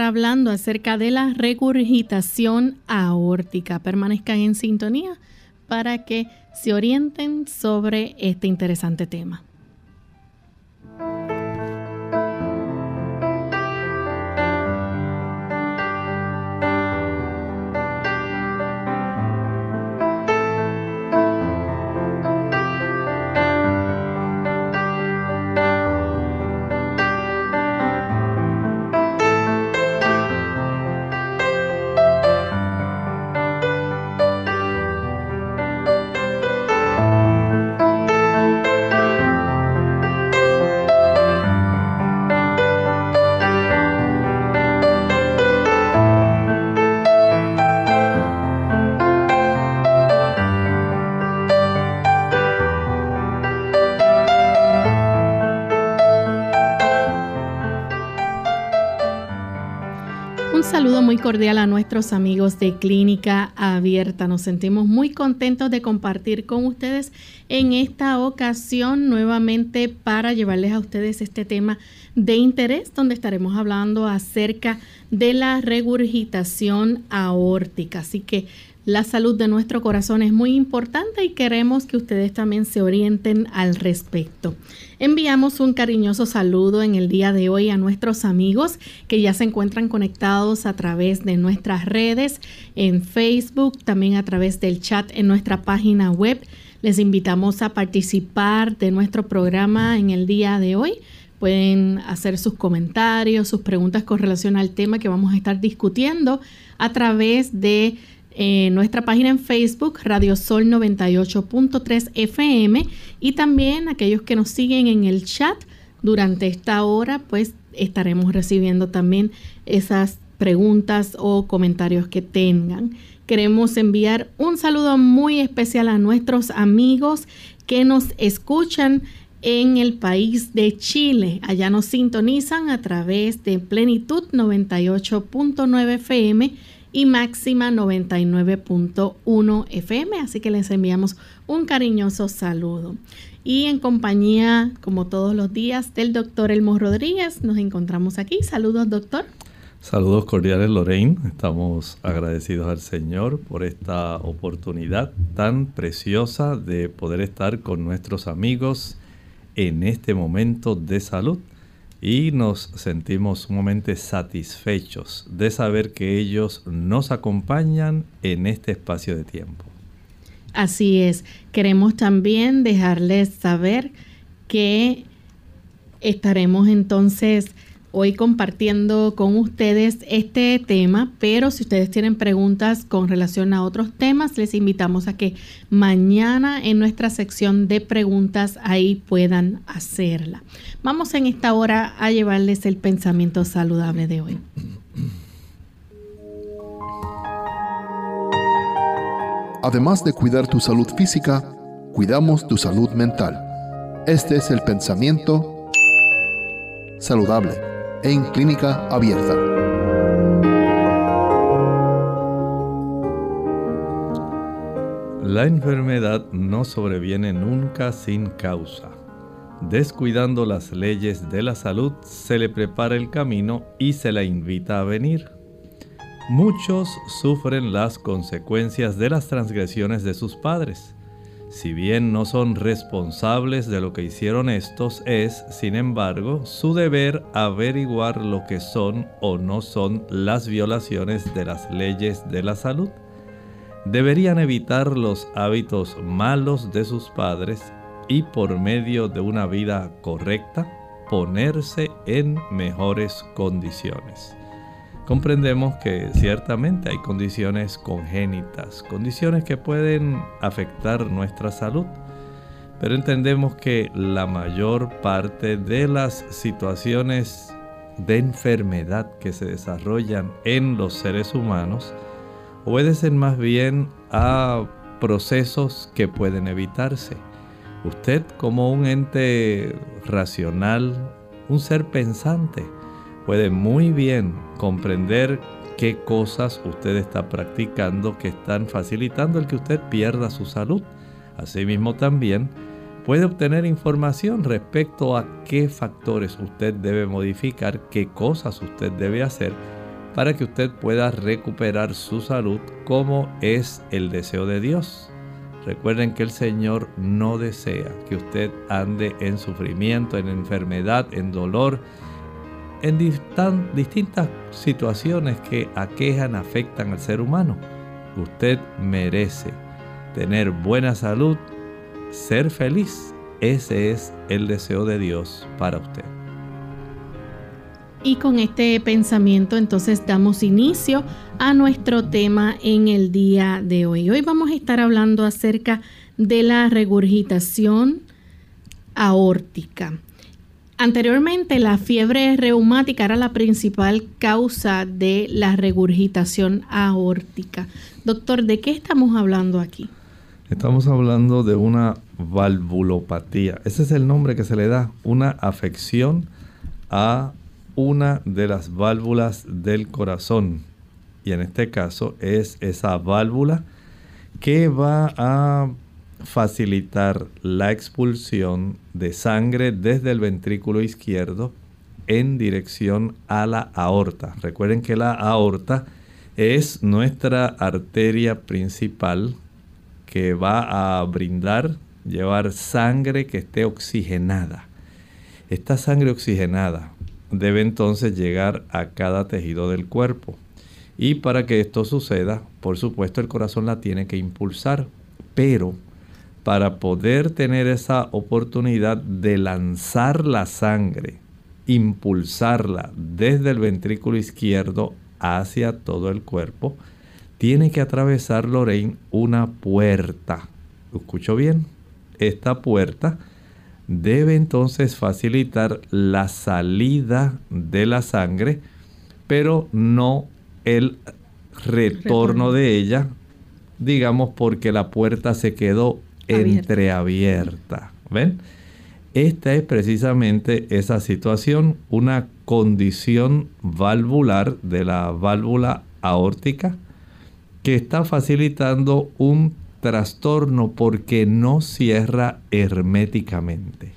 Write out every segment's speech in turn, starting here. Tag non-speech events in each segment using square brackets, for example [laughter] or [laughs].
Hablando acerca de la regurgitación aórtica. Permanezcan en sintonía para que se orienten sobre este interesante tema. Cordial a nuestros amigos de Clínica Abierta. Nos sentimos muy contentos de compartir con ustedes en esta ocasión nuevamente para llevarles a ustedes este tema de interés donde estaremos hablando acerca de la regurgitación aórtica. Así que la salud de nuestro corazón es muy importante y queremos que ustedes también se orienten al respecto. Enviamos un cariñoso saludo en el día de hoy a nuestros amigos que ya se encuentran conectados a través de nuestras redes, en Facebook, también a través del chat en nuestra página web. Les invitamos a participar de nuestro programa en el día de hoy. Pueden hacer sus comentarios, sus preguntas con relación al tema que vamos a estar discutiendo a través de nuestra página en Facebook, Radio Sol 98.3 FM, y también aquellos que nos siguen en el chat durante esta hora, pues estaremos recibiendo también esas preguntas o comentarios que tengan. Queremos enviar un saludo muy especial a nuestros amigos que nos escuchan en el país de Chile. Allá nos sintonizan a través de Plenitud 98.9 FM y máxima 99.1 FM. Así que les enviamos un cariñoso saludo. Y en compañía, como todos los días, del doctor Elmo Rodríguez, nos encontramos aquí. Saludos, doctor. Saludos cordiales, Lorraine. Estamos agradecidos al Señor por esta oportunidad tan preciosa de poder estar con nuestros amigos en este momento de salud y nos sentimos sumamente satisfechos de saber que ellos nos acompañan en este espacio de tiempo. Así es, queremos también dejarles saber que estaremos entonces hoy compartiendo con ustedes este tema, pero si ustedes tienen preguntas con relación a otros temas, les invitamos a que mañana en nuestra sección de preguntas ahí puedan hacerla. Vamos en esta hora a llevarles el pensamiento saludable de hoy. Además de cuidar tu salud física, cuidamos tu salud mental. Este es el pensamiento saludable en clínica abierta. La enfermedad no sobreviene nunca sin causa. Descuidando las leyes de la salud, se le prepara el camino y se la invita a venir. Muchos sufren las consecuencias de las transgresiones de sus padres. Si bien no son responsables de lo que hicieron estos, es, sin embargo, su deber averiguar lo que son o no son las violaciones de las leyes de la salud. Deberían evitar los hábitos malos de sus padres y por medio de una vida correcta ponerse en mejores condiciones comprendemos que ciertamente hay condiciones congénitas, condiciones que pueden afectar nuestra salud, pero entendemos que la mayor parte de las situaciones de enfermedad que se desarrollan en los seres humanos obedecen más bien a procesos que pueden evitarse. Usted como un ente racional, un ser pensante, puede muy bien comprender qué cosas usted está practicando que están facilitando el que usted pierda su salud. Asimismo también puede obtener información respecto a qué factores usted debe modificar, qué cosas usted debe hacer para que usted pueda recuperar su salud como es el deseo de Dios. Recuerden que el Señor no desea que usted ande en sufrimiento, en enfermedad, en dolor, en distintas situaciones que aquejan, afectan al ser humano. Usted merece tener buena salud, ser feliz. Ese es el deseo de Dios para usted. Y con este pensamiento entonces damos inicio a nuestro tema en el día de hoy. Hoy vamos a estar hablando acerca de la regurgitación aórtica. Anteriormente la fiebre reumática era la principal causa de la regurgitación aórtica. Doctor, ¿de qué estamos hablando aquí? Estamos hablando de una valvulopatía. Ese es el nombre que se le da, una afección a una de las válvulas del corazón. Y en este caso es esa válvula que va a facilitar la expulsión de sangre desde el ventrículo izquierdo en dirección a la aorta. Recuerden que la aorta es nuestra arteria principal que va a brindar, llevar sangre que esté oxigenada. Esta sangre oxigenada debe entonces llegar a cada tejido del cuerpo. Y para que esto suceda, por supuesto el corazón la tiene que impulsar, pero para poder tener esa oportunidad de lanzar la sangre, impulsarla desde el ventrículo izquierdo hacia todo el cuerpo, tiene que atravesar Lorraine una puerta. ¿Lo escucho bien? Esta puerta debe entonces facilitar la salida de la sangre, pero no el retorno de ella, digamos porque la puerta se quedó entreabierta. ¿Ven? Esta es precisamente esa situación, una condición valvular de la válvula aórtica que está facilitando un trastorno porque no cierra herméticamente.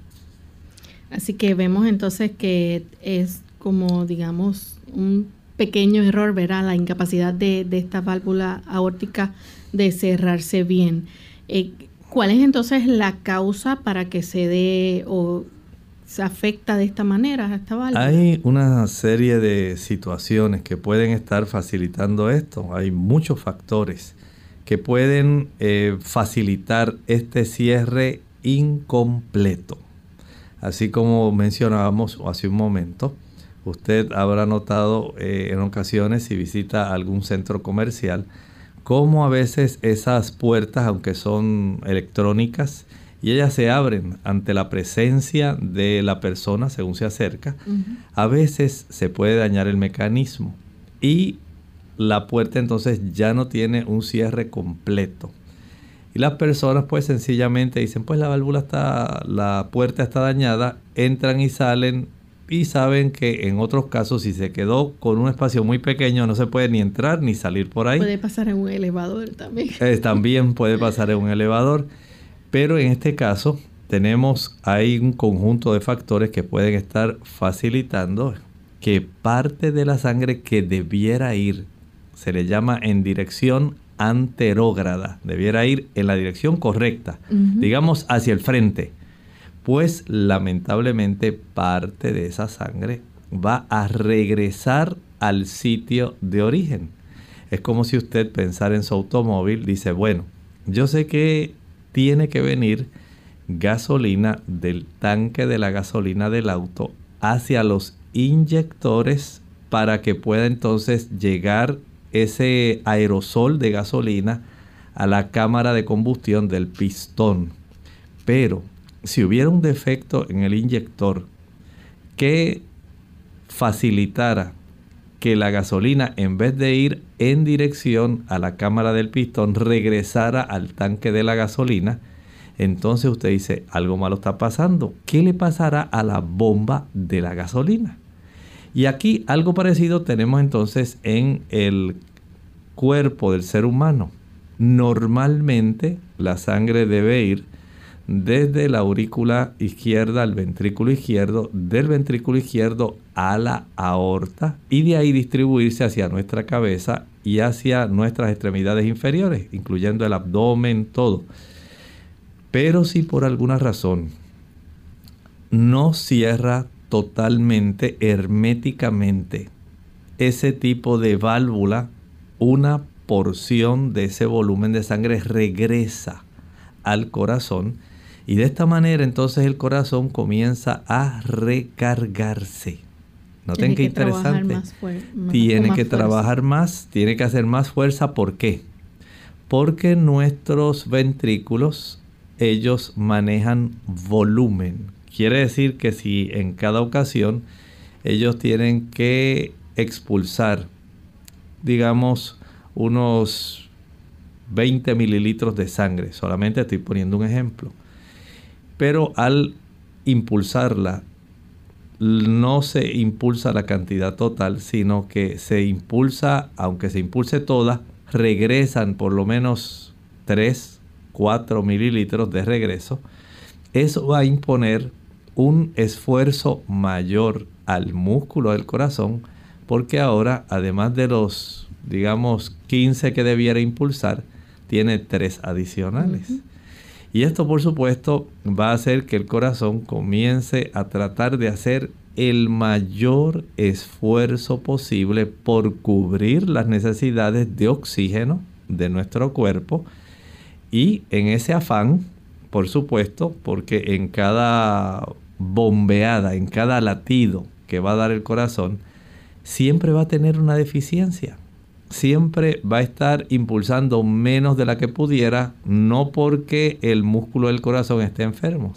Así que vemos entonces que es como, digamos, un pequeño error, ¿verdad? La incapacidad de, esta válvula aórtica de cerrarse bien. Eh, ¿Cuál es entonces la causa para que se dé o se afecta de esta manera esta válvula? Hay una serie de situaciones que pueden estar facilitando esto. Hay muchos factores que pueden eh, facilitar este cierre incompleto. Así como mencionábamos hace un momento, usted habrá notado eh, en ocasiones si visita algún centro comercial, cómo a veces esas puertas, aunque son electrónicas, y ellas se abren ante la presencia de la persona según se acerca, a veces se puede dañar el mecanismo y la puerta entonces ya no tiene un cierre completo. Y las personas pues sencillamente dicen, pues la válvula está, la puerta está dañada, entran y salen y saben que en otros casos si se quedó con un espacio muy pequeño no se puede ni entrar ni salir por ahí. Puede pasar en un elevador también. Eh, también puede pasar en un elevador, pero en este caso tenemos ahí un conjunto de factores que pueden estar facilitando que parte de la sangre que debiera ir se le llama en dirección anterógrada, debiera ir en la dirección correcta, digamos hacia el frente, pues lamentablemente parte de esa sangre va a regresar al sitio de origen. Es como si usted pensara en su automóvil, dice, bueno, yo sé que tiene que venir gasolina del tanque de la gasolina del auto hacia los inyectores para que pueda entonces llegar ese aerosol de gasolina a la cámara de combustión del pistón. Pero si hubiera un defecto en el inyector que facilitara que la gasolina en vez de ir en dirección a la cámara del pistón regresara al tanque de la gasolina, entonces usted dice, algo malo está pasando. ¿Qué le pasará a la bomba de la gasolina? Y aquí algo parecido tenemos entonces en el cuerpo del ser humano. Normalmente la sangre debe ir desde la aurícula izquierda al ventrículo izquierdo, del ventrículo izquierdo a la aorta y de ahí distribuirse hacia nuestra cabeza y hacia nuestras extremidades inferiores, incluyendo el abdomen, todo. Pero si por alguna razón no cierra totalmente, herméticamente, ese tipo de válvula, una porción de ese volumen de sangre regresa al corazón y de esta manera entonces el corazón comienza a recargarse. Noten qué interesante. tiene que trabajar más, tiene que hacer más fuerza. ¿Por qué? Porque nuestros ventrículos, ellos manejan volumen. Quiere decir que si en cada ocasión ellos tienen que expulsar, digamos, unos 20 mililitros de sangre, solamente estoy poniendo un ejemplo pero al impulsarla no se impulsa la cantidad total, sino que se impulsa, aunque se impulse toda, regresan por lo menos 3, 4 mililitros de regreso. Eso va a imponer un esfuerzo mayor al músculo del corazón, porque ahora, además de los, digamos, 15 que debiera impulsar, tiene 3 adicionales. Y esto por supuesto va a hacer que el corazón comience a tratar de hacer el mayor esfuerzo posible por cubrir las necesidades de oxígeno de nuestro cuerpo. Y en ese afán, por supuesto, porque en cada bombeada, en cada latido que va a dar el corazón, siempre va a tener una deficiencia siempre va a estar impulsando menos de la que pudiera, no porque el músculo del corazón esté enfermo,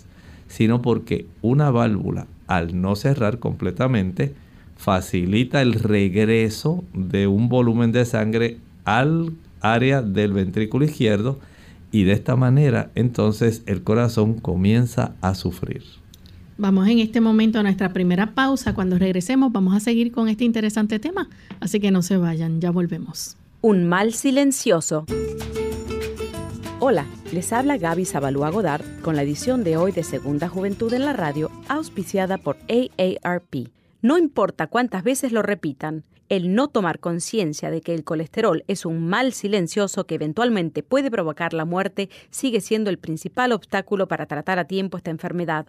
sino porque una válvula, al no cerrar completamente, facilita el regreso de un volumen de sangre al área del ventrículo izquierdo y de esta manera entonces el corazón comienza a sufrir. Vamos en este momento a nuestra primera pausa. Cuando regresemos vamos a seguir con este interesante tema. Así que no se vayan, ya volvemos. Un mal silencioso. Hola, les habla Gaby Zabalúa Godard con la edición de hoy de Segunda Juventud en la Radio, auspiciada por AARP. No importa cuántas veces lo repitan, el no tomar conciencia de que el colesterol es un mal silencioso que eventualmente puede provocar la muerte sigue siendo el principal obstáculo para tratar a tiempo esta enfermedad.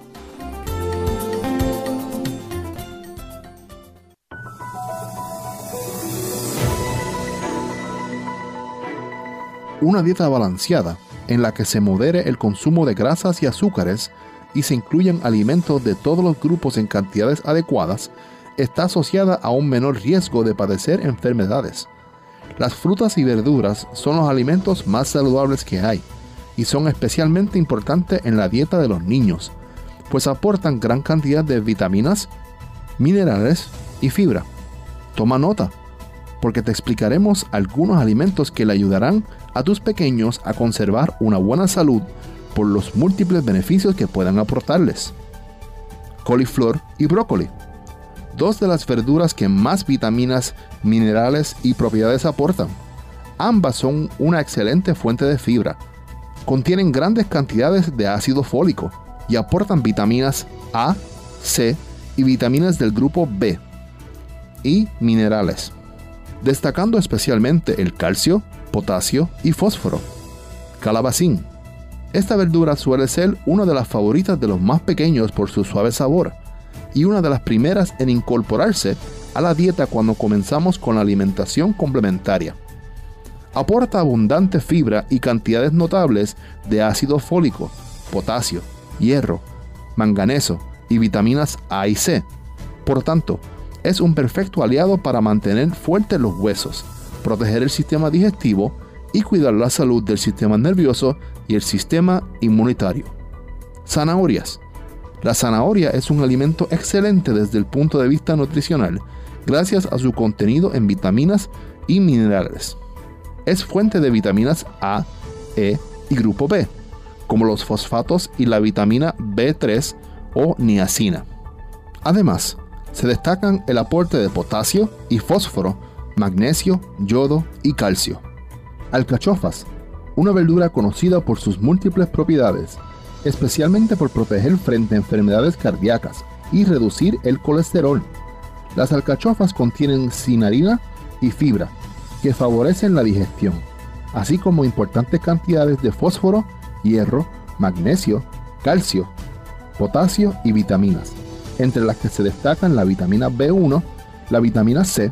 Una dieta balanceada en la que se modere el consumo de grasas y azúcares y se incluyan alimentos de todos los grupos en cantidades adecuadas está asociada a un menor riesgo de padecer enfermedades. Las frutas y verduras son los alimentos más saludables que hay y son especialmente importantes en la dieta de los niños, pues aportan gran cantidad de vitaminas, minerales y fibra. Toma nota, porque te explicaremos algunos alimentos que le ayudarán a tus pequeños a conservar una buena salud por los múltiples beneficios que puedan aportarles. Coliflor y brócoli. Dos de las verduras que más vitaminas, minerales y propiedades aportan. Ambas son una excelente fuente de fibra. Contienen grandes cantidades de ácido fólico y aportan vitaminas A, C y vitaminas del grupo B y minerales destacando especialmente el calcio, potasio y fósforo. Calabacín. Esta verdura suele ser una de las favoritas de los más pequeños por su suave sabor y una de las primeras en incorporarse a la dieta cuando comenzamos con la alimentación complementaria. Aporta abundante fibra y cantidades notables de ácido fólico, potasio, hierro, manganeso y vitaminas A y C. Por tanto, es un perfecto aliado para mantener fuertes los huesos, proteger el sistema digestivo y cuidar la salud del sistema nervioso y el sistema inmunitario. Zanahorias. La zanahoria es un alimento excelente desde el punto de vista nutricional, gracias a su contenido en vitaminas y minerales. Es fuente de vitaminas A, E y grupo B, como los fosfatos y la vitamina B3 o niacina. Además, se destacan el aporte de potasio y fósforo, magnesio, yodo y calcio. Alcachofas, una verdura conocida por sus múltiples propiedades, especialmente por proteger frente a enfermedades cardíacas y reducir el colesterol. Las alcachofas contienen cinarina y fibra, que favorecen la digestión, así como importantes cantidades de fósforo, hierro, magnesio, calcio, potasio y vitaminas entre las que se destacan la vitamina B1, la vitamina C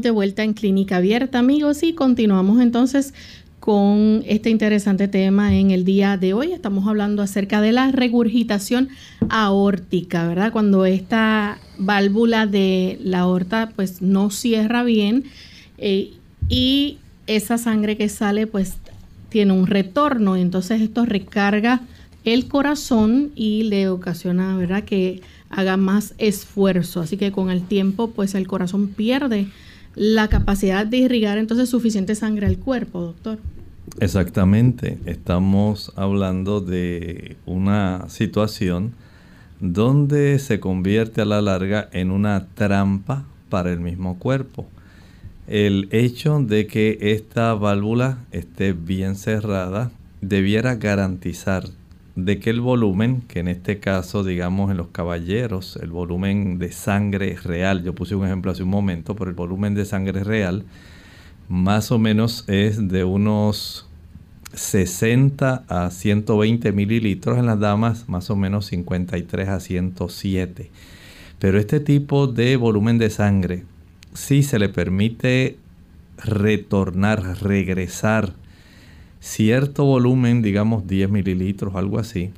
De vuelta en Clínica Abierta, amigos, y continuamos entonces con este interesante tema en el día de hoy. Estamos hablando acerca de la regurgitación aórtica, ¿verdad? Cuando esta válvula de la aorta pues no cierra bien eh, y esa sangre que sale pues tiene un retorno, entonces esto recarga el corazón y le ocasiona, ¿verdad? Que haga más esfuerzo, así que con el tiempo pues el corazón pierde la capacidad de irrigar entonces suficiente sangre al cuerpo, doctor. Exactamente, estamos hablando de una situación donde se convierte a la larga en una trampa para el mismo cuerpo. El hecho de que esta válvula esté bien cerrada debiera garantizar de que el volumen, que en este caso digamos en los caballeros, el volumen de sangre real, yo puse un ejemplo hace un momento, pero el volumen de sangre real más o menos es de unos 60 a 120 mililitros en las damas, más o menos 53 a 107. Pero este tipo de volumen de sangre, si se le permite retornar, regresar cierto volumen, digamos 10 mililitros, algo así,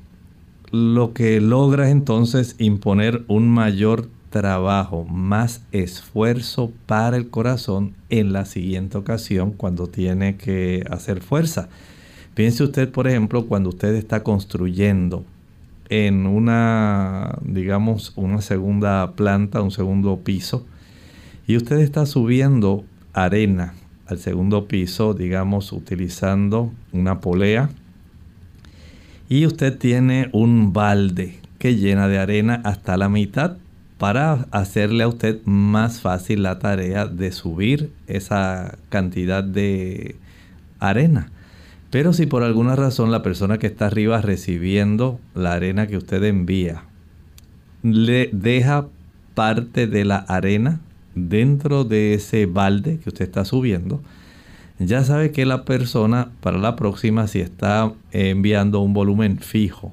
lo que logra es entonces imponer un mayor trabajo, más esfuerzo para el corazón en la siguiente ocasión cuando tiene que hacer fuerza. Piense usted, por ejemplo, cuando usted está construyendo en una, digamos, una segunda planta, un segundo piso, y usted está subiendo arena al segundo piso, digamos, utilizando una polea, y usted tiene un balde que llena de arena hasta la mitad para hacerle a usted más fácil la tarea de subir esa cantidad de arena. Pero si por alguna razón la persona que está arriba recibiendo la arena que usted envía le deja parte de la arena dentro de ese balde que usted está subiendo, ya sabe que la persona para la próxima si está enviando un volumen fijo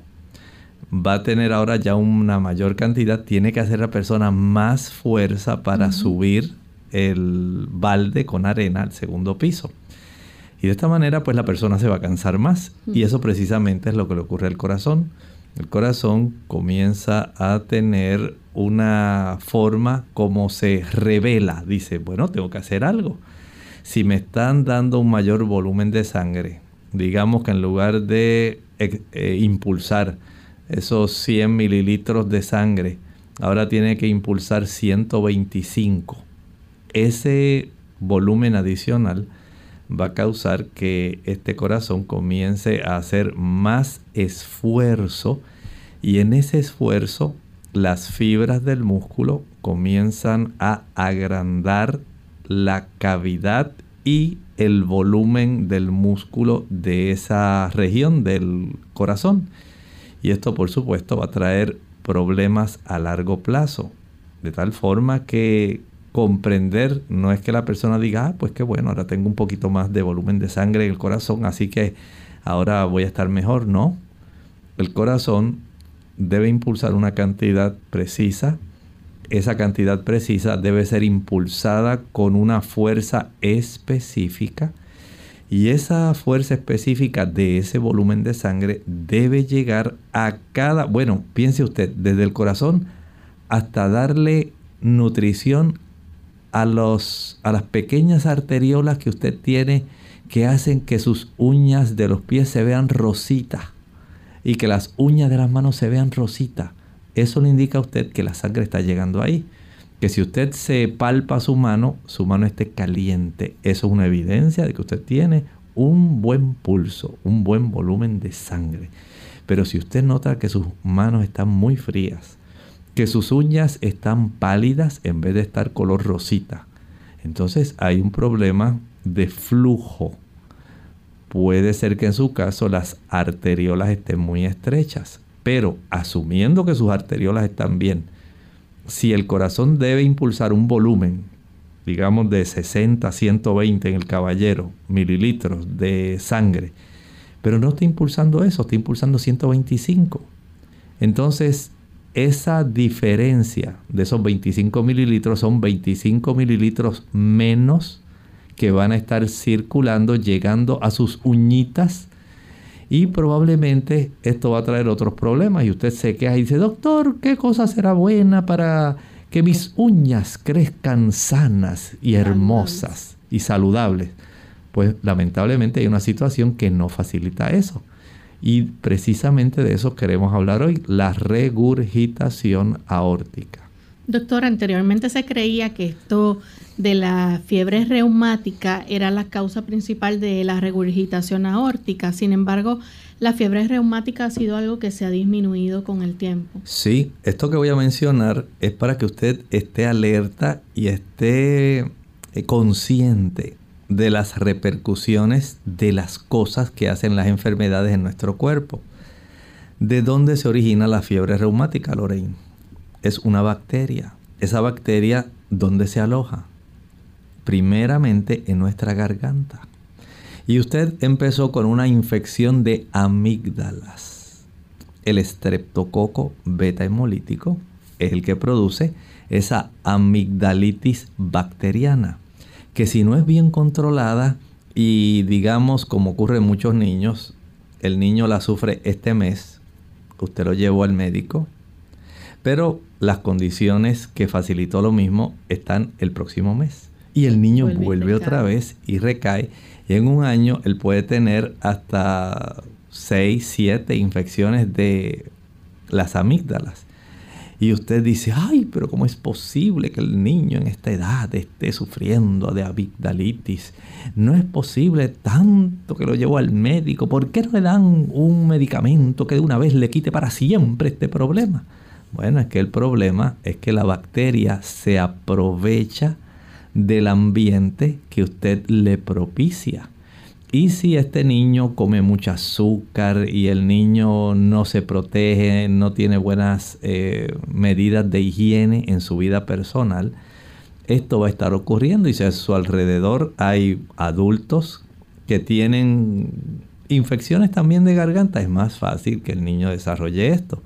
va a tener ahora ya una mayor cantidad, tiene que hacer la persona más fuerza para subir el balde con arena al segundo piso. Y de esta manera pues la persona se va a cansar más. Y eso precisamente es lo que le ocurre al corazón. El corazón comienza a tener una forma como se revela. Dice, bueno, tengo que hacer algo. Si me están dando un mayor volumen de sangre, digamos que en lugar de eh, eh, impulsar esos 100 mililitros de sangre, ahora tiene que impulsar 125. Ese volumen adicional va a causar que este corazón comience a hacer más esfuerzo y en ese esfuerzo las fibras del músculo comienzan a agrandar la cavidad y el volumen del músculo de esa región del corazón. Y esto por supuesto va a traer problemas a largo plazo. De tal forma que comprender no es que la persona diga, ah, pues qué bueno, ahora tengo un poquito más de volumen de sangre en el corazón, así que ahora voy a estar mejor. No, el corazón debe impulsar una cantidad precisa. Esa cantidad precisa debe ser impulsada con una fuerza específica y esa fuerza específica de ese volumen de sangre debe llegar a cada, bueno, piense usted, desde el corazón hasta darle nutrición a, los, a las pequeñas arteriolas que usted tiene que hacen que sus uñas de los pies se vean rositas y que las uñas de las manos se vean rositas. Eso le indica a usted que la sangre está llegando ahí. Que si usted se palpa su mano, su mano esté caliente. Eso es una evidencia de que usted tiene un buen pulso, un buen volumen de sangre. Pero si usted nota que sus manos están muy frías, que sus uñas están pálidas en vez de estar color rosita, entonces hay un problema de flujo. Puede ser que en su caso las arteriolas estén muy estrechas, pero asumiendo que sus arteriolas están bien, si el corazón debe impulsar un volumen, digamos de 60 a 120 en el caballero mililitros de sangre, pero no está impulsando eso, está impulsando 125. Entonces, esa diferencia de esos 25 mililitros son 25 mililitros menos que van a estar circulando, llegando a sus uñitas y probablemente esto va a traer otros problemas. Y usted se queja y dice, doctor, ¿qué cosa será buena para que mis uñas crezcan sanas y hermosas y saludables? Pues lamentablemente hay una situación que no facilita eso. Y precisamente de eso queremos hablar hoy, la regurgitación aórtica. Doctor, anteriormente se creía que esto de la fiebre reumática era la causa principal de la regurgitación aórtica. Sin embargo, la fiebre reumática ha sido algo que se ha disminuido con el tiempo. Sí, esto que voy a mencionar es para que usted esté alerta y esté eh, consciente de las repercusiones de las cosas que hacen las enfermedades en nuestro cuerpo. ¿De dónde se origina la fiebre reumática, Lorraine? Es una bacteria. Esa bacteria, ¿dónde se aloja? primeramente en nuestra garganta. Y usted empezó con una infección de amígdalas. El estreptococo beta hemolítico es el que produce esa amigdalitis bacteriana, que si no es bien controlada y digamos como ocurre en muchos niños, el niño la sufre este mes, usted lo llevó al médico, pero las condiciones que facilitó lo mismo están el próximo mes. Y el niño vuelve, otra vez y recae. Y en un año él puede tener hasta 6, 7 infecciones de las amígdalas. Y usted dice, ay, pero ¿cómo es posible que el niño en esta edad esté sufriendo de amigdalitis? No es posible tanto que lo llevo al médico. ¿Por qué no le dan un medicamento que de una vez le quite para siempre este problema? Bueno, es que el problema es que la bacteria se aprovecha del ambiente que usted le propicia. Y si este niño come mucho azúcar y el niño no se protege, no tiene buenas eh, medidas de higiene en su vida personal, esto va a estar ocurriendo y si a su alrededor hay adultos que tienen infecciones también de garganta, es más fácil que el niño desarrolle esto.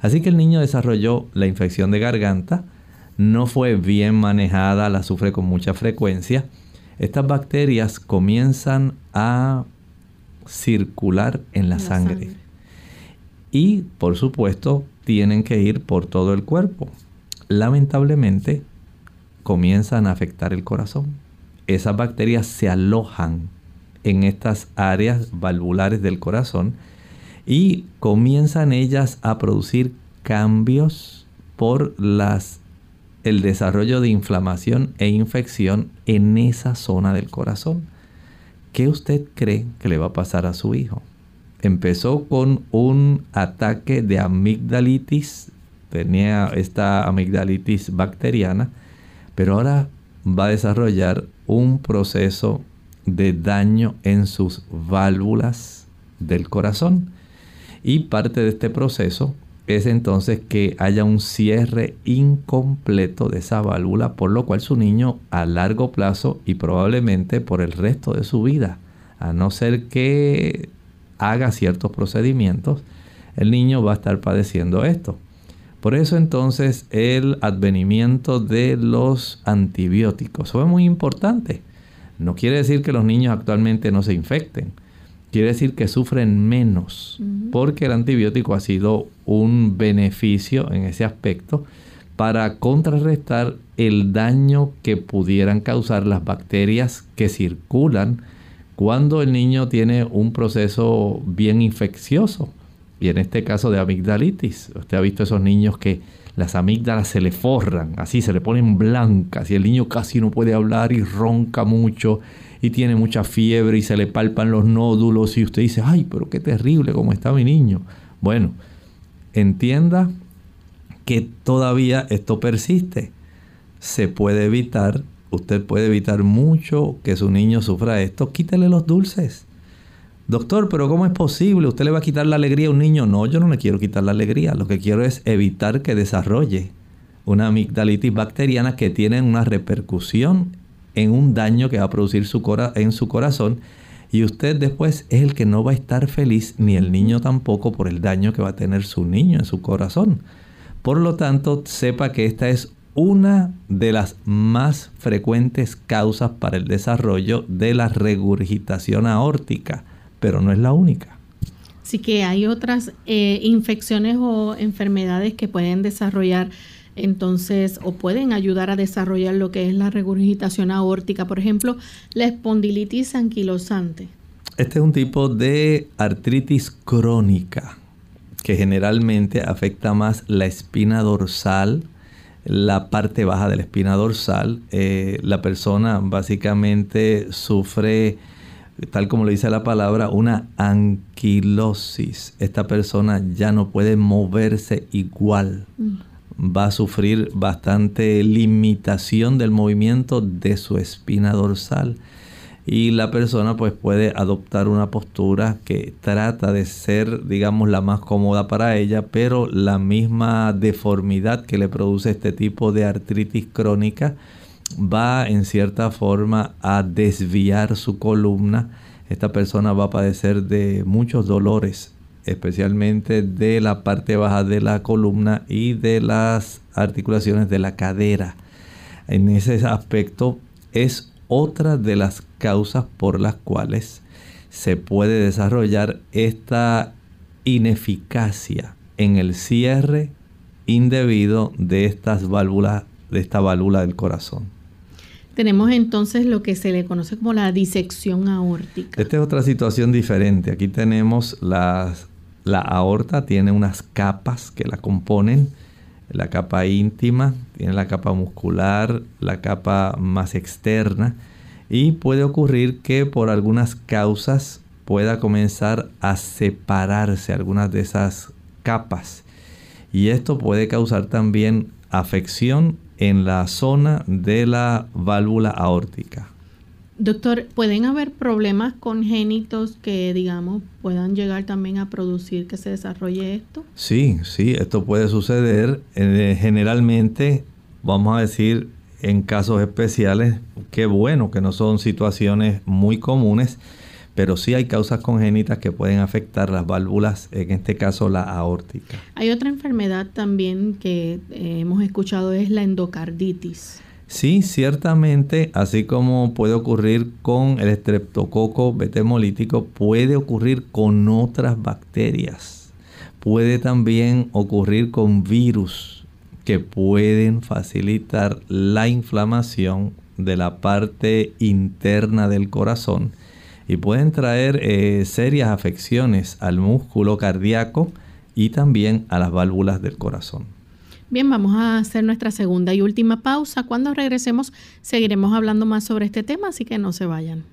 Así que el niño desarrolló la infección de garganta, no fue bien manejada, la sufre con mucha frecuencia estas bacterias comienzan a circular en la, sangre. Y por supuesto tienen que ir por todo el cuerpo. Lamentablemente comienzan a afectar el corazón. Esas bacterias se alojan en estas áreas valvulares del corazón y comienzan ellas a producir cambios por las el desarrollo de inflamación e infección en esa zona del corazón. ¿Qué usted cree que le va a pasar a su hijo? Empezó con un ataque de amigdalitis, tenía esta amigdalitis bacteriana, pero ahora va a desarrollar un proceso de daño en sus válvulas del corazón. Y parte de este proceso es entonces que haya un cierre incompleto de esa válvula, por lo cual su niño a largo plazo y probablemente por el resto de su vida, a no ser que haga ciertos procedimientos, el niño va a estar padeciendo esto. Por eso entonces el advenimiento de los antibióticos fue muy importante. No quiere decir que los niños actualmente no se infecten quiere decir que sufren menos, porque el antibiótico ha sido un beneficio en ese aspecto para contrarrestar el daño que pudieran causar las bacterias que circulan cuando el niño tiene un proceso bien infeccioso. Y en este caso de amigdalitis, usted ha visto esos niños que las amígdalas se le forran, así se le ponen blancas y el niño casi no puede hablar y ronca mucho tiene mucha fiebre y se le palpan los nódulos y usted dice, ay, pero qué terrible cómo está mi niño. Bueno, entienda que todavía esto persiste. Se puede evitar, usted puede evitar mucho que su niño sufra esto, quítele los dulces. Doctor, pero ¿cómo es posible? ¿Usted le va a quitar la alegría a un niño? No, yo no le quiero quitar la alegría. Lo que quiero es evitar que desarrolle una amigdalitis bacteriana que tiene una repercusión en un daño que va a producir su en su corazón y usted después es el que no va a estar feliz ni el niño tampoco por el daño que va a tener su niño en su corazón. Por lo tanto, sepa que esta es una de las más frecuentes causas para el desarrollo de la regurgitación aórtica, pero no es la única. Así que hay otras eh, infecciones o enfermedades que pueden desarrollar entonces o pueden ayudar a desarrollar lo que es la regurgitación aórtica, por ejemplo, la espondilitis anquilosante. Este es un tipo de artritis crónica que generalmente afecta más la espina dorsal, la parte baja de la espina dorsal. Eh, la persona básicamente sufre, tal como le dice la palabra, una anquilosis. Esta persona ya no puede moverse igual. Mm va a sufrir bastante limitación del movimiento de su espina dorsal. Y la persona pues puede adoptar una postura que trata de ser digamos la más cómoda para ella pero la misma deformidad que le produce este tipo de artritis crónica va en cierta forma a desviar su columna. Esta persona va a padecer de muchos dolores especialmente de la parte baja de la columna y de las articulaciones de la cadera. En ese aspecto es otra de las causas por las cuales se puede desarrollar esta ineficacia en el cierre indebido de estas válvulas, de esta válvula del corazón. Tenemos entonces lo que se le conoce como la disección aórtica. Esta es otra situación diferente. Aquí tenemos las, la aorta, tiene unas capas que la componen. La capa íntima, tiene la capa muscular, la capa más externa. Y puede ocurrir que por algunas causas pueda comenzar a separarse algunas de esas capas. Y esto puede causar también afección en la zona de la válvula aórtica. Doctor, ¿pueden haber problemas congénitos que, digamos, puedan llegar también a producir que se desarrolle esto? Sí, sí, esto puede suceder. Eh, generalmente, vamos a decir, en casos especiales, qué bueno que no son situaciones muy comunes, pero sí hay causas congénitas que pueden afectar las válvulas, en este caso la aórtica. Hay otra enfermedad también que eh, hemos escuchado, es la endocarditis. Sí, ciertamente, así como puede ocurrir con el estreptococo betemolítico, puede ocurrir con otras bacterias. Puede también ocurrir con virus que pueden facilitar la inflamación de la parte interna del corazón y pueden traer eh, serias afecciones al músculo cardíaco y también a las válvulas del corazón. Bien, vamos a hacer nuestra segunda y última pausa. Cuando regresemos seguiremos hablando más sobre este tema, así que no se vayan.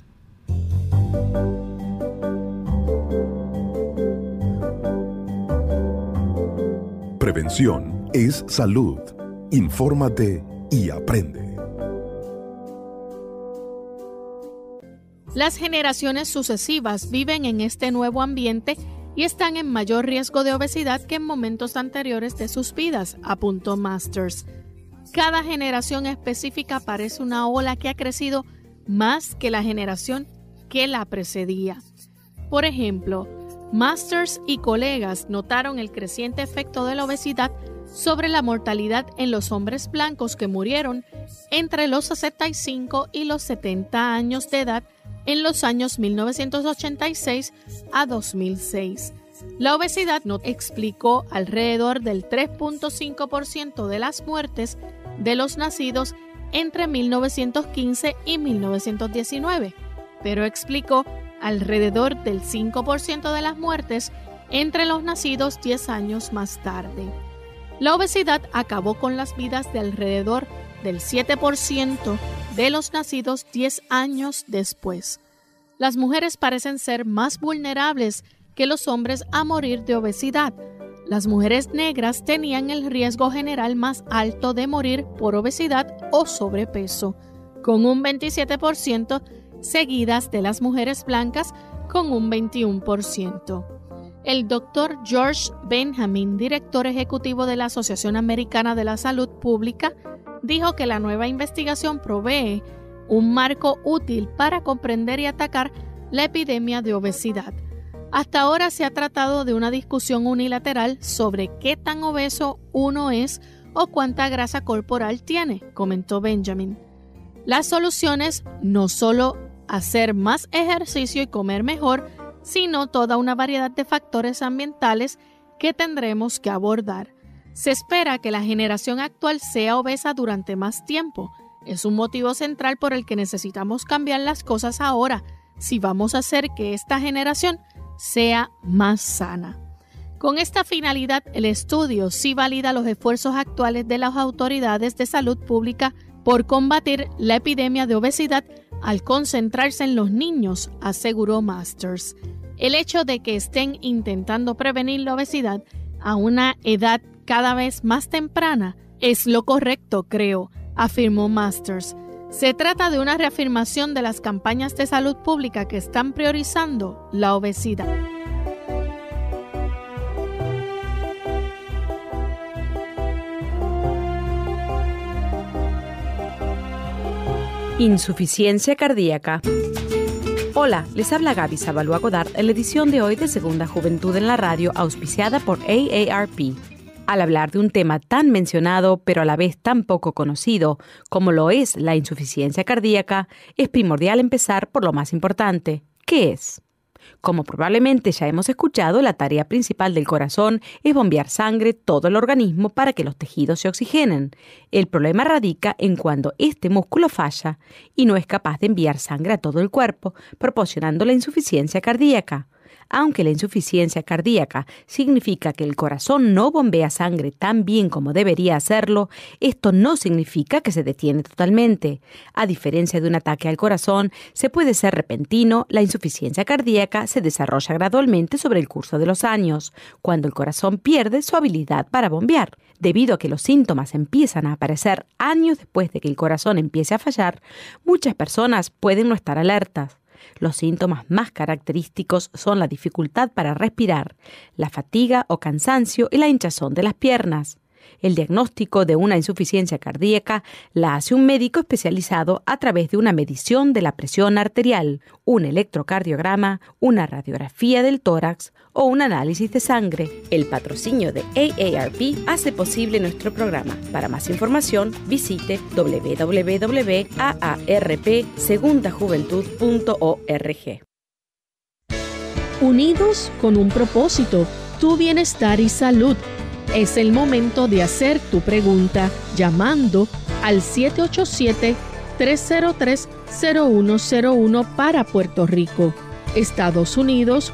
Prevención es salud. Infórmate y aprende. Las generaciones sucesivas viven en este nuevo ambiente y están en mayor riesgo de obesidad que en momentos anteriores de sus vidas, apuntó Masters. Cada generación específica parece una ola que ha crecido más que la generación que la precedía. Por ejemplo, Masters y colegas notaron el creciente efecto de la obesidad sobre la mortalidad en los hombres blancos que murieron entre los 65 y los 70 años de edad en los años 1986 a 2006. La obesidad no explicó alrededor del 3.5% de las muertes de los nacidos entre 1915 y 1919, pero explicó alrededor del 5% de las muertes entre los nacidos 10 años más tarde. La obesidad acabó con las vidas de alrededor del 7% de los nacidos 10 años después. Las mujeres parecen ser más vulnerables que los hombres a morir de obesidad. Las mujeres negras tenían el riesgo general más alto de morir por obesidad o sobrepeso, con un 27%, seguidas de las mujeres blancas con un 21%. El doctor George Benjamin, director ejecutivo de la Asociación Americana de la Salud Pública, dijo que la nueva investigación provee un marco útil para comprender y atacar la epidemia de obesidad. Hasta ahora se ha tratado de una discusión unilateral sobre qué tan obeso uno es o cuánta grasa corporal tiene, comentó Benjamin. Las soluciones no solo hacer más ejercicio y comer mejor, sino toda una variedad de factores ambientales que tendremos que abordar. Se espera que la generación actual sea obesa durante más tiempo. Es un motivo central por el que necesitamos cambiar las cosas ahora si vamos a hacer que esta generación sea más sana. Con esta finalidad, el estudio sí valida los esfuerzos actuales de las autoridades de salud pública por combatir la epidemia de obesidad al concentrarse en los niños, aseguró Masters. El hecho de que estén intentando prevenir la obesidad a una edad cada vez más temprana es lo correcto, creo, afirmó Masters. Se trata de una reafirmación de las campañas de salud pública que están priorizando la obesidad. Insuficiencia cardíaca. Hola, les habla Gaby Sabalua Godard en la edición de hoy de Segunda Juventud en la Radio, auspiciada por AARP. Al hablar de un tema tan mencionado pero a la vez tan poco conocido como lo es la insuficiencia cardíaca, es primordial empezar por lo más importante. ¿Qué es? Como probablemente ya hemos escuchado, la tarea principal del corazón es bombear sangre todo el organismo para que los tejidos se oxigenen. El problema radica en cuando este músculo falla y no es capaz de enviar sangre a todo el cuerpo, proporcionando la insuficiencia cardíaca. Aunque la insuficiencia cardíaca significa que el corazón no bombea sangre tan bien como debería hacerlo, esto no significa que se detiene totalmente. A diferencia de un ataque al corazón, se puede ser repentino, la insuficiencia cardíaca se desarrolla gradualmente sobre el curso de los años, cuando el corazón pierde su habilidad para bombear. Debido a que los síntomas empiezan a aparecer años después de que el corazón empiece a fallar, muchas personas pueden no estar alertas. Los síntomas más característicos son la dificultad para respirar, la fatiga o cansancio y la hinchazón de las piernas. El diagnóstico de una insuficiencia cardíaca la hace un médico especializado a través de una medición de la presión arterial, un electrocardiograma, una radiografía del tórax o un análisis de sangre. El patrocinio de AARP hace posible nuestro programa. Para más información, visite www.aarpsegundajuventud.org. Unidos con un propósito, tu bienestar y salud. Es el momento de hacer tu pregunta llamando al 787-303-0101 para Puerto Rico, Estados Unidos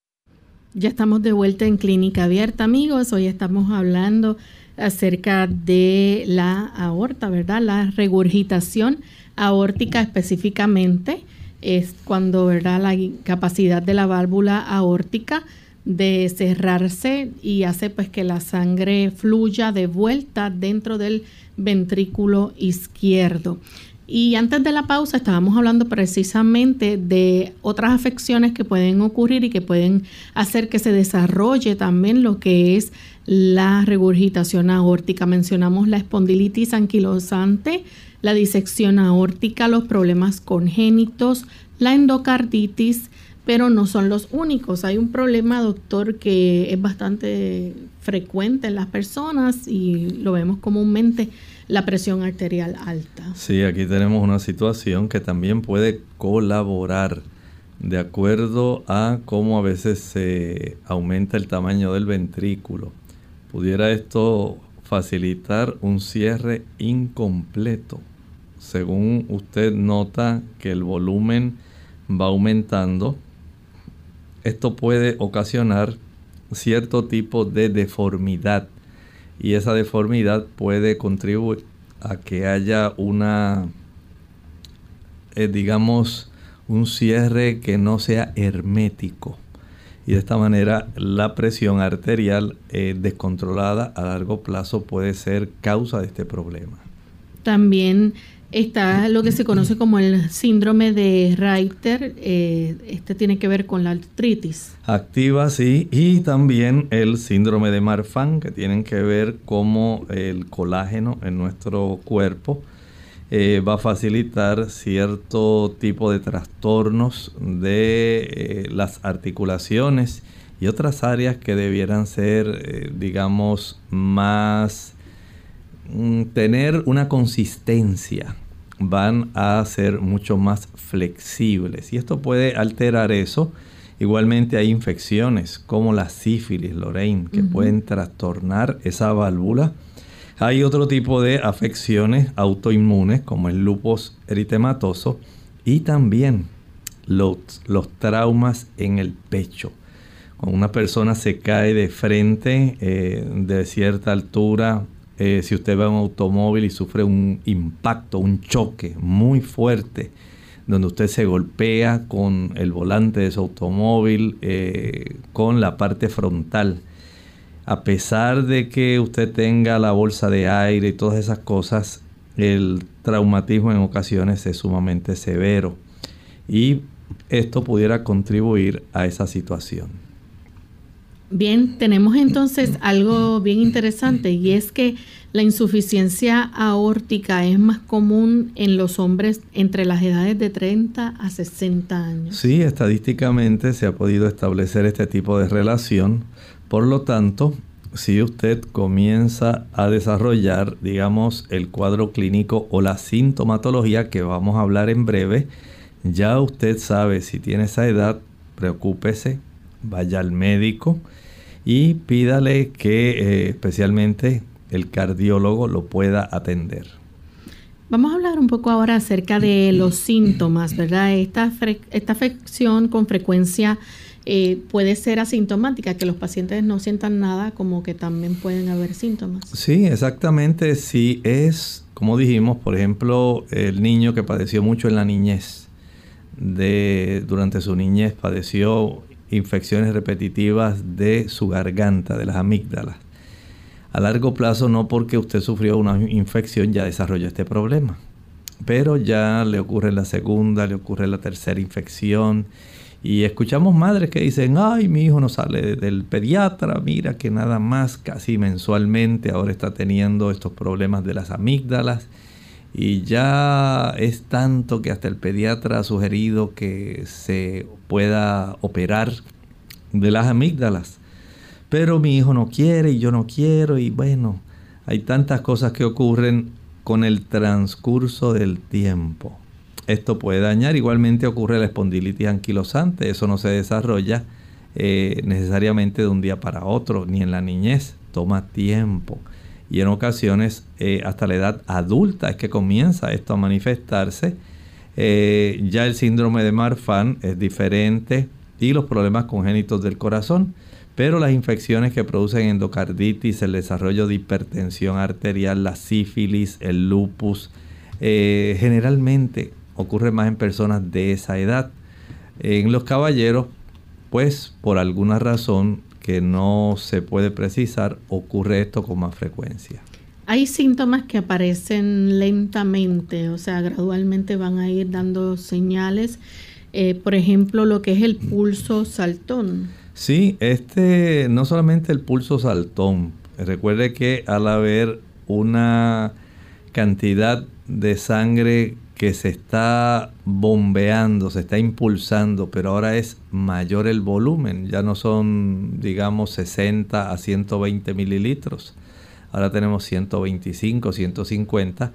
Ya estamos de vuelta en Clínica Abierta, amigos. Hoy estamos hablando acerca de la aorta, ¿verdad? La regurgitación aórtica específicamente es cuando, ¿verdad? La capacidad de la válvula aórtica de cerrarse y hace pues que la sangre fluya de vuelta dentro del ventrículo izquierdo. Y antes de la pausa estábamos hablando precisamente de otras afecciones que pueden ocurrir y que pueden hacer que se desarrolle también lo que es la regurgitación aórtica. Mencionamos la espondilitis anquilosante, la disección aórtica, los problemas congénitos, la endocarditis, pero no son los únicos. Hay un problema, doctor, que es bastante frecuente en las personas y lo vemos comúnmente, la presión arterial alta. Sí, aquí tenemos una situación que también puede colaborar de acuerdo a cómo a veces se aumenta el tamaño del ventrículo. Pudiera esto facilitar un cierre incompleto. Según usted nota que el volumen va aumentando, esto puede ocasionar cierto tipo de deformidad y esa deformidad puede contribuir a que haya una, eh, digamos, un cierre que no sea hermético. Y de esta manera la presión arterial eh, descontrolada a largo plazo puede ser causa de este problema. También Está lo que se conoce como el síndrome de Reiter. Eh, este tiene que ver con la artritis. Activa, sí. Y también el síndrome de Marfan, que tienen que ver como el colágeno en nuestro cuerpo eh, va a facilitar cierto tipo de trastornos de eh, las articulaciones y otras áreas que debieran ser, digamos, más mm, tener una consistencia van a ser mucho más flexibles y esto puede alterar eso. Igualmente hay infecciones como la sífilis, Lorraine, que pueden trastornar esa válvula. Hay otro tipo de afecciones autoinmunes como el lupus eritematoso y también los, los traumas en el pecho. Cuando una persona se cae de frente eh, de cierta altura eh, si usted va en un automóvil y sufre un impacto, un choque muy fuerte, donde usted se golpea con el volante de su automóvil, eh, con la parte frontal. a pesar de que usted tenga la bolsa de aire y todas esas cosas, el traumatismo en ocasiones es sumamente severo y esto pudiera contribuir a esa situación. Bien, tenemos entonces algo bien interesante y es que la insuficiencia aórtica es más común en los hombres entre las edades de 30 a 60 años. Sí, estadísticamente se ha podido establecer este tipo de relación. Por lo tanto, si usted comienza a desarrollar, digamos, el cuadro clínico o la sintomatología que vamos a hablar en breve, ya usted sabe si tiene esa edad, preocúpese, vaya al médico y pídale que eh, especialmente el cardiólogo lo pueda atender. Vamos a hablar un poco ahora acerca de [clears throat] los síntomas, ¿verdad? Esta, esta afección con frecuencia eh, puede ser asintomática, que los pacientes no sientan nada, como que también pueden haber síntomas. Sí, exactamente. Si es, como dijimos, por ejemplo, el niño que padeció mucho en la niñez, de, durante su niñez padeció infecciones repetitivas de su garganta, de las amígdalas. A largo plazo no porque usted sufrió una infección ya desarrolló este problema, pero ya le ocurre la segunda, le ocurre la tercera infección. Y escuchamos madres que dicen, ay, mi hijo no sale del pediatra, mira que nada más casi mensualmente ahora está teniendo estos problemas de las amígdalas y ya es tanto que hasta el pediatra ha sugerido que se pueda operar de las amígdalas pero mi hijo no quiere y yo no quiero y bueno, hay tantas cosas que ocurren con el transcurso del tiempo. Esto puede dañar, igualmente ocurre la espondilitis anquilosante, eso no se desarrolla eh, necesariamente de un día para otro, ni en la niñez, toma tiempo. Y en ocasiones eh, hasta la edad adulta es que comienza esto a manifestarse. Eh, ya el síndrome de Marfan es diferente y los problemas congénitos del corazón. Pero las infecciones que producen endocarditis, el desarrollo de hipertensión arterial, la sífilis, el lupus, eh, generalmente ocurre más en personas de esa edad. En los caballeros, pues por alguna razón que no se puede precisar, ocurre esto con más frecuencia. Hay síntomas que aparecen lentamente, o sea, gradualmente van a ir dando señales. Eh, por ejemplo, lo que es el pulso saltón. Sí, este no solamente el pulso saltón. Recuerde que al haber una cantidad de sangre que se está bombeando, se está impulsando, pero ahora es mayor el volumen, ya no son, digamos, 60 a 120 mililitros, ahora tenemos 125, 150.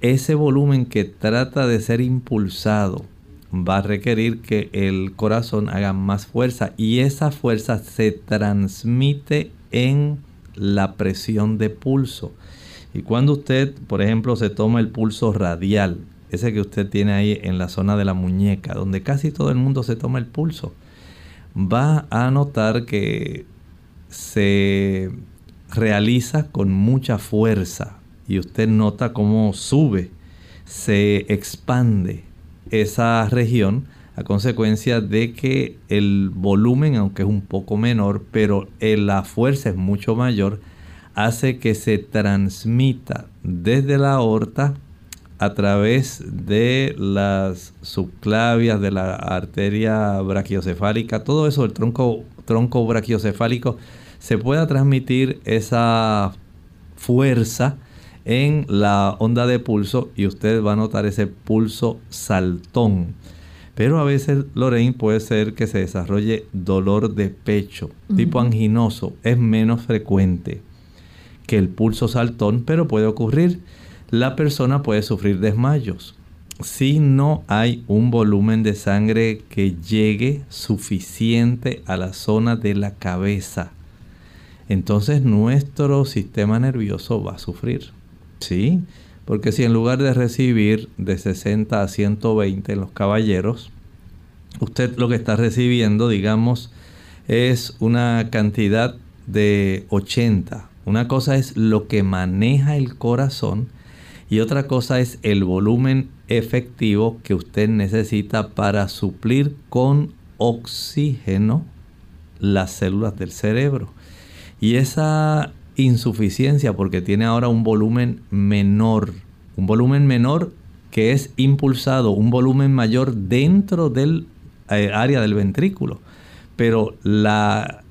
Ese volumen que trata de ser impulsado va a requerir que el corazón haga más fuerza y esa fuerza se transmite en la presión de pulso. Y cuando usted, por ejemplo, se toma el pulso radial, ese que usted tiene ahí en la zona de la muñeca, donde casi todo el mundo se toma el pulso, va a notar que se realiza con mucha fuerza y usted nota cómo sube, se expande esa región a consecuencia de que el volumen, aunque es un poco menor, pero la fuerza es mucho mayor, hace que se transmita desde la aorta a través de las subclavias, de la arteria brachiocefálica, todo eso, el tronco, tronco brachiocefálico, se pueda transmitir esa fuerza en la onda de pulso y usted va a notar ese pulso saltón. Pero a veces, Lorraine, puede ser que se desarrolle dolor de pecho, tipo anginoso. Es menos frecuente que el pulso saltón, pero puede ocurrir. La persona puede sufrir desmayos. Si no hay un volumen de sangre que llegue suficiente a la zona de la cabeza, entonces nuestro sistema nervioso va a sufrir. Sí, porque si en lugar de recibir de 60 a 120 en los caballeros, usted lo que está recibiendo, digamos, es una cantidad de 80. Una cosa es lo que maneja el corazón y otra cosa es el volumen efectivo que usted necesita para suplir con oxígeno las células del cerebro. Y esa insuficiencia, porque tiene ahora un volumen menor, un volumen menor que es impulsado, un volumen mayor dentro del eh, área del ventrículo. Pero la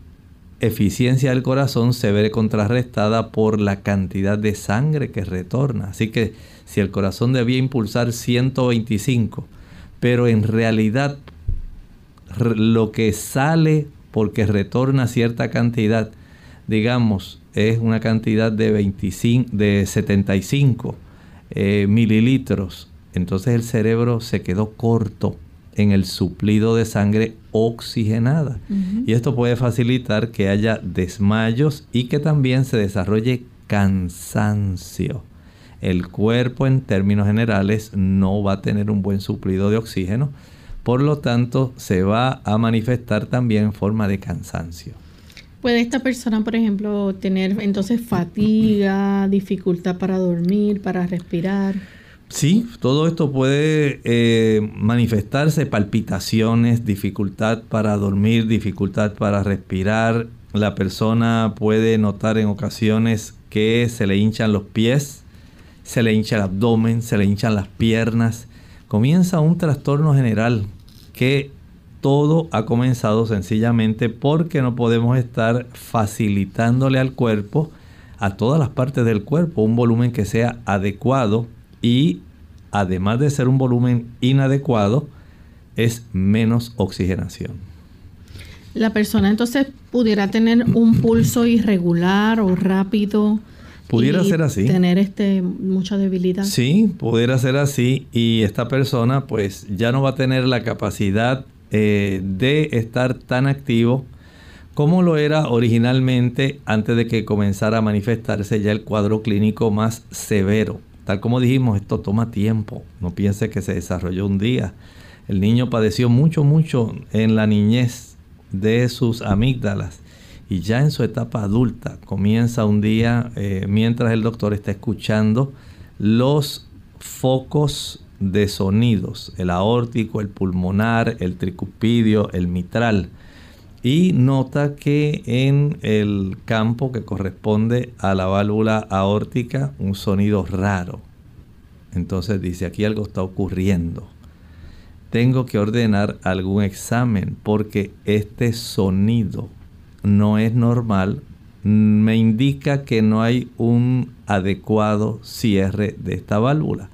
eficiencia del corazón se ve contrarrestada por la cantidad de sangre que retorna. Así que si el corazón debía impulsar 125, pero en realidad lo que sale porque retorna cierta cantidad, digamos, es una cantidad de, 25, de 75 eh, mililitros, entonces el cerebro se quedó corto en el suplido de sangre oxigenada. Y esto puede facilitar que haya desmayos y que también se desarrolle cansancio. El cuerpo en términos generales no va a tener un buen suplido de oxígeno, por lo tanto se va a manifestar también en forma de cansancio. ¿Puede esta persona, por ejemplo, tener entonces fatiga, dificultad para dormir, para respirar? Sí, todo esto puede eh, manifestarse, palpitaciones, dificultad para dormir, dificultad para respirar. La persona puede notar en ocasiones que se le hinchan los pies, se le hincha el abdomen, se le hinchan las piernas. Comienza un trastorno general que todo ha comenzado sencillamente porque no podemos estar facilitándole al cuerpo, a todas las partes del cuerpo, un volumen que sea adecuado y además de ser un volumen inadecuado, es menos oxigenación. La persona entonces pudiera tener un [clears throat] pulso irregular o rápido. Pudiera ser así. Tener este, mucha debilidad. Sí, pudiera ser así. Y esta persona pues ya no va a tener la capacidad eh, de estar tan activo como lo era originalmente antes de que comenzara a manifestarse ya el cuadro clínico más severo. Tal como dijimos, esto toma tiempo. No piense que se desarrolló un día. El niño padeció mucho, mucho en la niñez de sus amígdalas. Y ya en su etapa adulta comienza un día, eh, mientras el doctor está escuchando los focos de sonidos, el aórtico, el pulmonar, el tricupidio, el mitral y nota que en el campo que corresponde a la válvula aórtica un sonido raro. Entonces dice, aquí algo está ocurriendo. Tengo que ordenar algún examen porque este sonido no es normal. Me indica que no hay un adecuado cierre de esta válvula.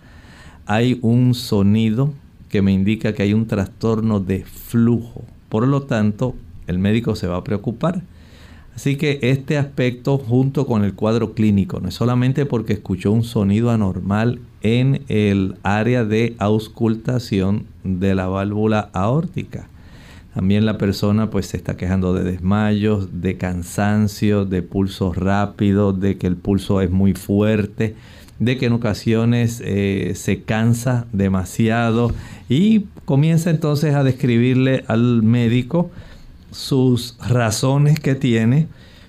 Hay un sonido que me indica que hay un trastorno de flujo. Por lo tanto, el médico se va a preocupar. Así que este aspecto junto con el cuadro clínico, no es solamente porque escuchó un sonido anormal en el área de auscultación de la válvula aórtica. También la persona pues se está quejando de desmayos, de cansancio, de pulso rápido, de que el pulso es muy fuerte, de que en ocasiones eh, se cansa demasiado y comienza entonces a describirle al médico sus razones que tiene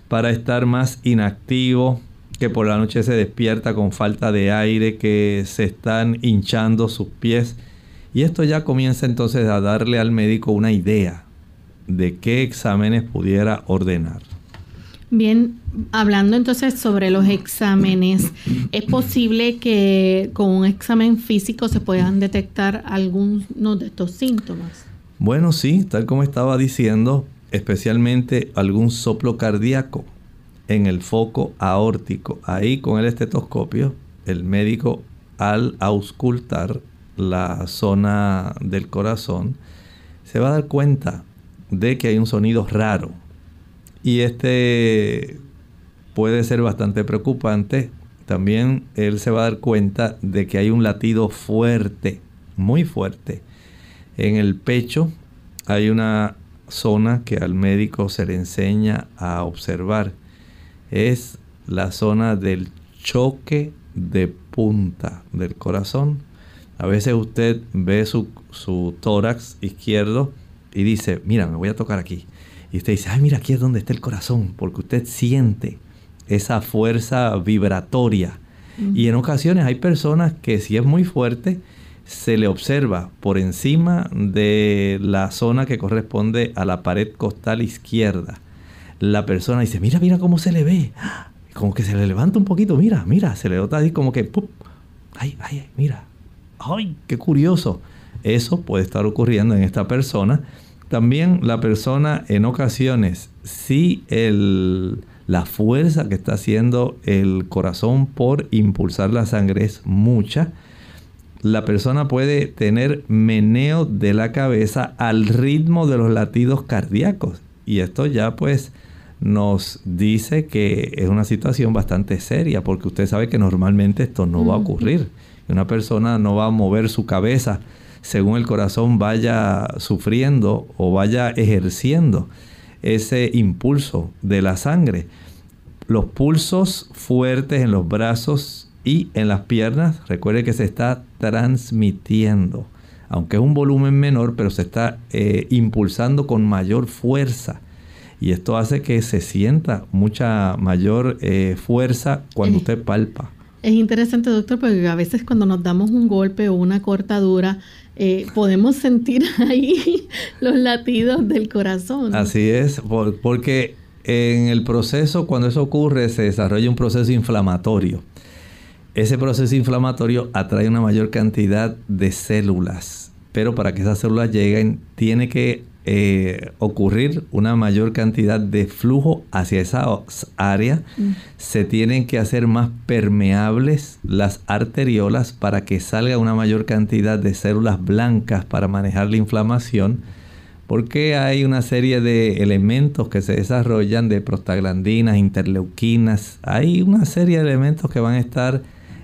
para estar más inactivo, que por la noche se despierta con falta de aire, que se están hinchando sus pies. Y esto ya comienza entonces a darle al médico una idea de qué exámenes pudiera ordenar. Bien, hablando entonces sobre los exámenes, [coughs] ¿es posible que con un examen físico se puedan detectar algunos de estos síntomas? Bueno, sí, tal como estaba diciendo, especialmente algún soplo cardíaco en el foco aórtico. Ahí con el estetoscopio, el médico al auscultar la zona del corazón, se va a dar cuenta de que hay un sonido raro. Y este puede ser bastante preocupante. También él se va a dar cuenta de que hay un latido fuerte, muy fuerte, en el pecho hay una zona que al médico se le enseña a observar. Es la zona del choque de punta del corazón. A veces usted ve su, su tórax izquierdo y dice, mira, me voy a tocar aquí. Y usted dice, ay, mira, aquí es donde está el corazón, porque usted siente esa fuerza vibratoria. Y en ocasiones hay personas que si es muy fuerte, se le observa por encima de la zona que corresponde a la pared costal izquierda. la persona dice, mira, mira cómo se le ve. [gasps] Como que se le levanta un poquito, mira, mira, se le nota ahí como que, ay, ay, mira, ay, qué curioso. Eso puede estar ocurriendo en esta persona. También la persona en ocasiones, si el, la fuerza que está haciendo el corazón por impulsar la sangre es mucha, la persona puede tener meneo de la cabeza al ritmo de los latidos cardíacos. Y esto ya pues nos dice que es una situación bastante seria, porque usted sabe que normalmente esto no va a ocurrir. Una persona no va a mover su cabeza según el corazón vaya sufriendo o vaya ejerciendo ese impulso de la sangre. Los pulsos fuertes en los brazos y en las piernas, recuerde que se está transmitiendo, aunque es un volumen menor, pero se está eh, impulsando con mayor fuerza. Y esto hace que se sienta mucha mayor eh, fuerza cuando usted palpa. Es interesante, doctor, porque a veces cuando nos damos un golpe o una cortadura, eh, podemos sentir [laughs] ahí los latidos del corazón. Así es, porque en el proceso, cuando eso ocurre, se desarrolla un proceso inflamatorio. Ese proceso inflamatorio atrae una mayor cantidad de células, pero para que esas células lleguen, tiene que eh, ocurrir una mayor cantidad de flujo hacia esa área, mm. se tienen que hacer más permeables las arteriolas para que salga una mayor cantidad de células blancas para manejar la inflamación, porque hay una serie de elementos que se desarrollan de prostaglandinas, interleuquinas, hay una serie de elementos que van a estar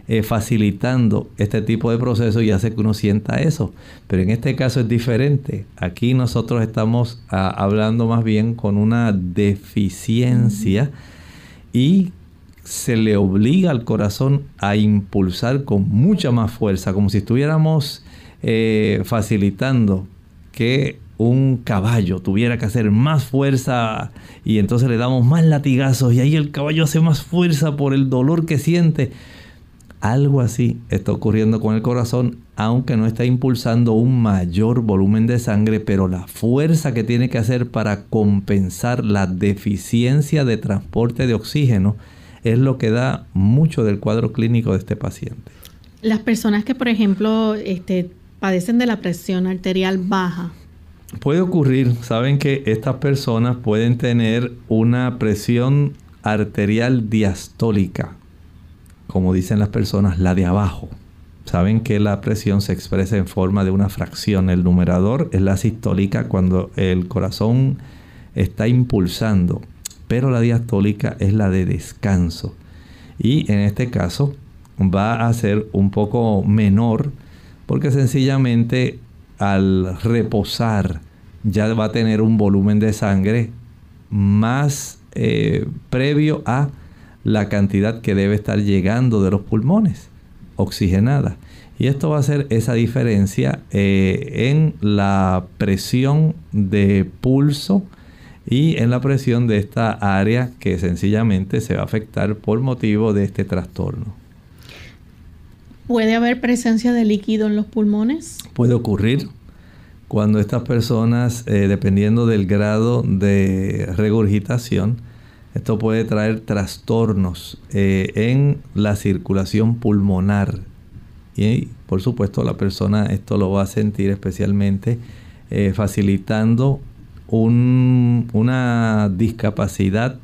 eh, facilitando este tipo de proceso y hace que uno sienta eso. Pero en este caso es diferente. Aquí nosotros estamos ah, hablando más bien con una deficiencia y se le obliga al corazón a impulsar con mucha más fuerza, como si estuviéramos eh, facilitando que un caballo tuviera que hacer más fuerza y entonces le damos más latigazos y ahí el caballo hace más fuerza por el dolor que siente algo así está ocurriendo con el corazón, aunque no está impulsando un mayor volumen de sangre, pero la fuerza que tiene que hacer para compensar la deficiencia de transporte de oxígeno es lo que da mucho del cuadro clínico de este paciente. Las personas que, por ejemplo, este, padecen de la presión arterial baja. Puede ocurrir, saben que estas personas pueden tener una presión arterial diastólica como dicen las personas, la de abajo. Saben que la presión se expresa en forma de una fracción. El numerador es la sistólica cuando el corazón está impulsando, pero la diastólica es la de descanso. Y en este caso va a ser un poco menor porque sencillamente al reposar ya va a tener un volumen de sangre más eh, previo a la cantidad que debe estar llegando de los pulmones oxigenada. Y esto va a hacer esa diferencia eh, en la presión de pulso y en la presión de esta área que sencillamente se va a afectar por motivo de este trastorno. ¿Puede haber presencia de líquido en los pulmones? Puede ocurrir cuando estas personas, eh, dependiendo del grado de regurgitación, esto puede traer trastornos eh, en la circulación pulmonar. Y por supuesto la persona esto lo va a sentir especialmente eh, facilitando una discapacidad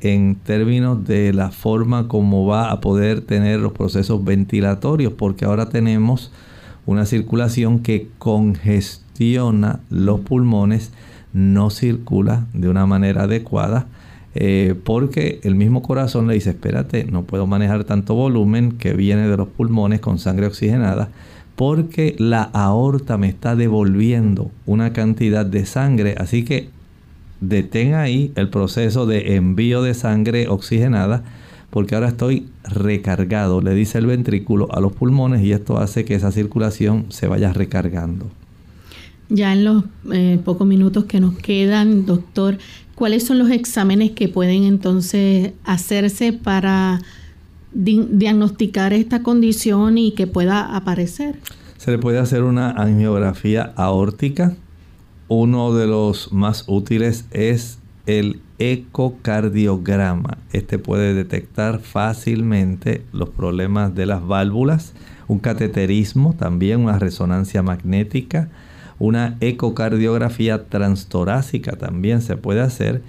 en términos de la forma como va a poder tener los procesos ventilatorios, porque ahora tenemos una circulación que congestiona los pulmones, no circula de una manera adecuada eh, porque el mismo corazón le dice, espérate, no puedo manejar tanto volumen que viene de los pulmones con sangre oxigenada, porque la aorta me está devolviendo una cantidad de sangre, así que detén ahí el proceso de envío de sangre oxigenada, porque ahora estoy recargado, le dice el ventrículo a los pulmones y esto hace que esa circulación se vaya recargando. Ya en los eh, pocos minutos que nos quedan, doctor, ¿cuáles son los exámenes que pueden entonces hacerse para diagnosticar esta condición y que pueda aparecer? Se le puede hacer una angiografía aórtica. Uno de los más útiles es el ecocardiograma. Este puede detectar fácilmente los problemas de las válvulas, un cateterismo, también una resonancia magnética, una ecocardiografía transtorácica también se puede hacer.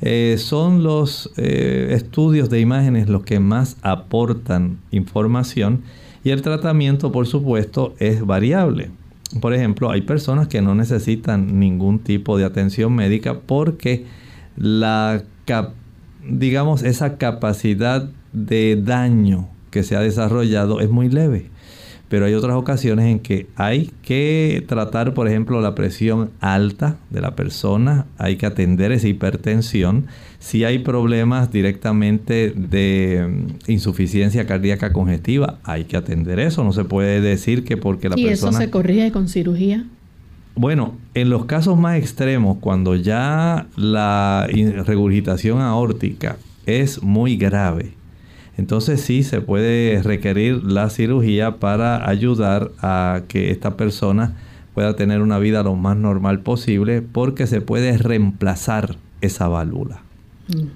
Eh, son los eh, estudios de imágenes los que más aportan información y el tratamiento, por supuesto, es variable. Por ejemplo, hay personas que no necesitan ningún tipo de atención médica porque la digamos esa capacidad de daño que se ha desarrollado es muy leve. Pero hay otras ocasiones en que hay que tratar, por ejemplo, la presión alta de la persona, hay que atender esa hipertensión. Si hay problemas directamente de mm, insuficiencia cardíaca congestiva, hay que atender eso. No se puede decir que porque la persona... ¿Y eso se corrige con cirugía? Bueno, en los casos más extremos, cuando ya la regurgitación aórtica es muy grave, entonces sí se puede requerir la cirugía para ayudar a que esta persona pueda tener una vida lo más normal posible porque se puede reemplazar esa válvula. Mm.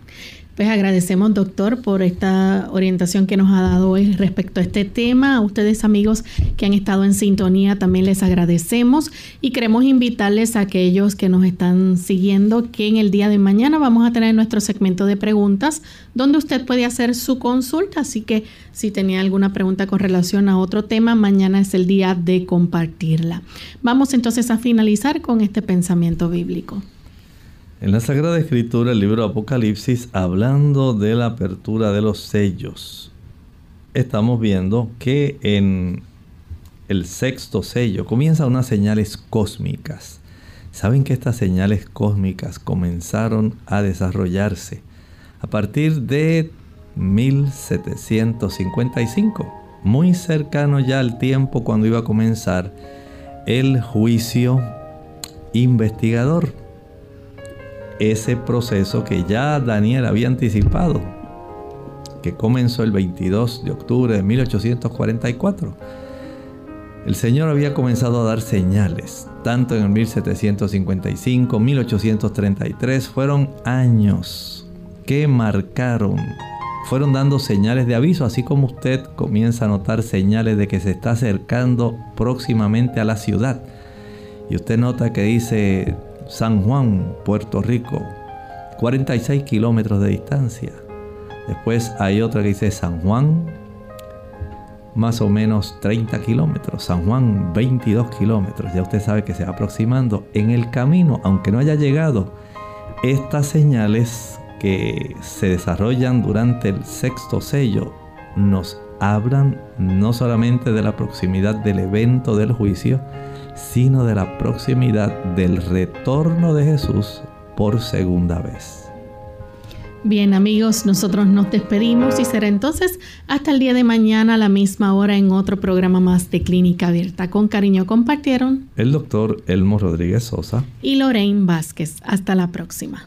Pues agradecemos, doctor, por esta orientación que nos ha dado hoy respecto a este tema. A ustedes, amigos que han estado en sintonía, también les agradecemos y queremos invitarles a aquellos que nos están siguiendo que en el día de mañana vamos a tener nuestro segmento de preguntas donde usted puede hacer su consulta. Así que si tenía alguna pregunta con relación a otro tema, mañana es el día de compartirla. Vamos entonces a finalizar con este pensamiento bíblico. En la Sagrada Escritura, el libro Apocalipsis, hablando de la apertura de los sellos, estamos viendo que en el sexto sello comienzan unas señales cósmicas. Saben que estas señales cósmicas comenzaron a desarrollarse a partir de 1755, muy cercano ya al tiempo cuando iba a comenzar el juicio investigador ese proceso que ya Daniel había anticipado, que comenzó el 22 de octubre de 1844. El Señor había comenzado a dar señales, tanto en el 1755, 1833, fueron años que marcaron, fueron dando señales de aviso, así como usted comienza a notar señales de que se está acercando próximamente a la ciudad. Y usted nota que dice San Juan, Puerto Rico, 46 kilómetros de distancia. Después hay otra que dice San Juan, más o menos 30 kilómetros. San Juan, 22 kilómetros. Ya usted sabe que se va aproximando. En el camino, aunque no haya llegado, estas señales que se desarrollan durante el sexto sello nos hablan no solamente de la proximidad del evento del juicio, sino de la proximidad del retorno de Jesús por segunda vez. Bien amigos, nosotros nos despedimos y será entonces hasta el día de mañana a la misma hora en otro programa más de Clínica Abierta. Con cariño compartieron el doctor Elmo Rodríguez Sosa y Lorraine Vázquez. Hasta la próxima.